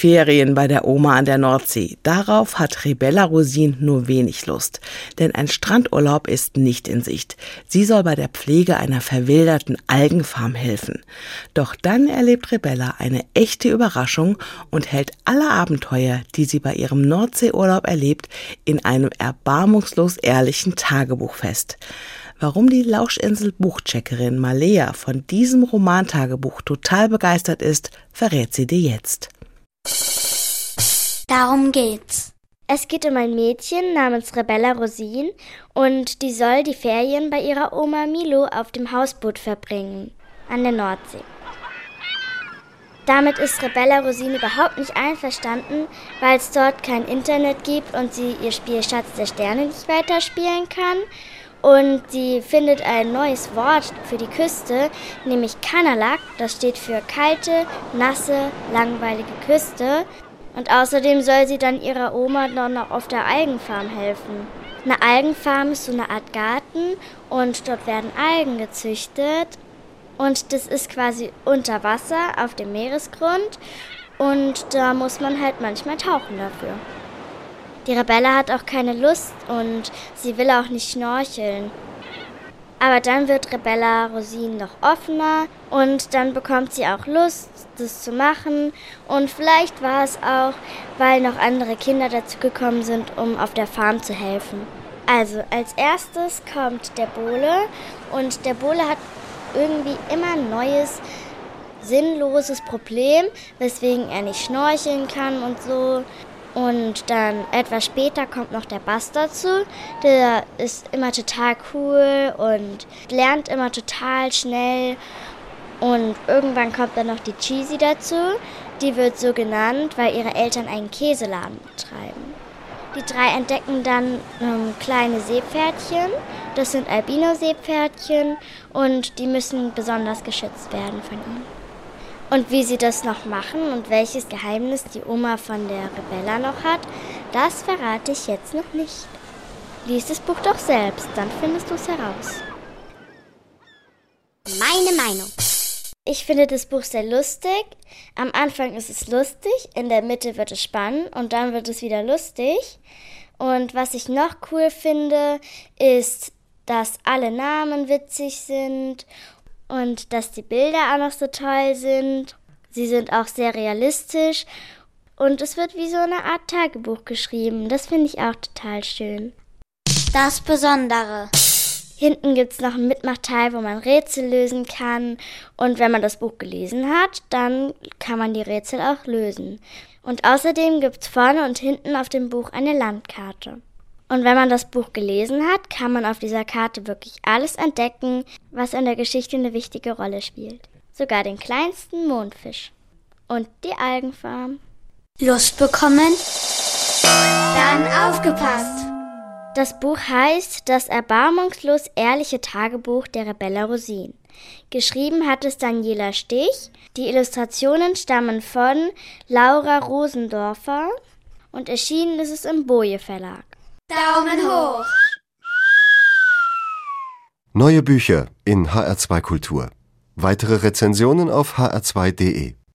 Ferien bei der Oma an der Nordsee. Darauf hat Rebella Rosin nur wenig Lust. Denn ein Strandurlaub ist nicht in Sicht. Sie soll bei der Pflege einer verwilderten Algenfarm helfen. Doch dann erlebt Rebella eine echte Überraschung und hält alle Abenteuer, die sie bei ihrem Nordseeurlaub erlebt, in einem erbarmungslos ehrlichen Tagebuch fest. Warum die Lauschinsel Buchcheckerin Malea von diesem Romantagebuch total begeistert ist, verrät sie dir jetzt. Darum geht's. Es geht um ein Mädchen namens Rebella Rosin und die soll die Ferien bei ihrer Oma Milo auf dem Hausboot verbringen, an der Nordsee. Damit ist Rebella Rosin überhaupt nicht einverstanden, weil es dort kein Internet gibt und sie ihr Spiel Schatz der Sterne nicht weiterspielen kann und sie findet ein neues Wort für die Küste, nämlich Kanalak. Das steht für kalte, nasse, langweilige Küste. Und außerdem soll sie dann ihrer Oma noch auf der Algenfarm helfen. Eine Algenfarm ist so eine Art Garten und dort werden Algen gezüchtet. Und das ist quasi unter Wasser auf dem Meeresgrund. Und da muss man halt manchmal tauchen dafür. Die Rebelle hat auch keine Lust und sie will auch nicht schnorcheln. Aber dann wird Rebella Rosin noch offener und dann bekommt sie auch Lust, das zu machen. Und vielleicht war es auch, weil noch andere Kinder dazu gekommen sind, um auf der Farm zu helfen. Also, als erstes kommt der Bole und der Bole hat irgendwie immer ein neues, sinnloses Problem, weswegen er nicht schnorcheln kann und so. Und dann etwas später kommt noch der Bass dazu. Der ist immer total cool und lernt immer total schnell. Und irgendwann kommt dann noch die Cheesy dazu. Die wird so genannt, weil ihre Eltern einen Käseladen betreiben. Die drei entdecken dann ähm, kleine Seepferdchen. Das sind Albino-Seepferdchen und die müssen besonders geschützt werden von ihnen. Und wie sie das noch machen und welches Geheimnis die Oma von der Rebella noch hat, das verrate ich jetzt noch nicht. Lies das Buch doch selbst, dann findest du es heraus. Meine Meinung. Ich finde das Buch sehr lustig. Am Anfang ist es lustig, in der Mitte wird es spannend und dann wird es wieder lustig. Und was ich noch cool finde, ist, dass alle Namen witzig sind und dass die Bilder auch noch so toll sind. Sie sind auch sehr realistisch und es wird wie so eine Art Tagebuch geschrieben. Das finde ich auch total schön. Das Besondere. Hinten gibt es noch einen Mitmachteil, wo man Rätsel lösen kann. Und wenn man das Buch gelesen hat, dann kann man die Rätsel auch lösen. Und außerdem gibt es vorne und hinten auf dem Buch eine Landkarte. Und wenn man das Buch gelesen hat, kann man auf dieser Karte wirklich alles entdecken, was in der Geschichte eine wichtige Rolle spielt. Sogar den kleinsten Mondfisch. Und die Algenfarm. Lust bekommen? Dann aufgepasst! Das Buch heißt Das erbarmungslos ehrliche Tagebuch der Rebella Rosin. Geschrieben hat es Daniela Stich. Die Illustrationen stammen von Laura Rosendorfer und erschienen ist es im Boje Verlag. Daumen hoch! Neue Bücher in HR2 Kultur. Weitere Rezensionen auf hr2.de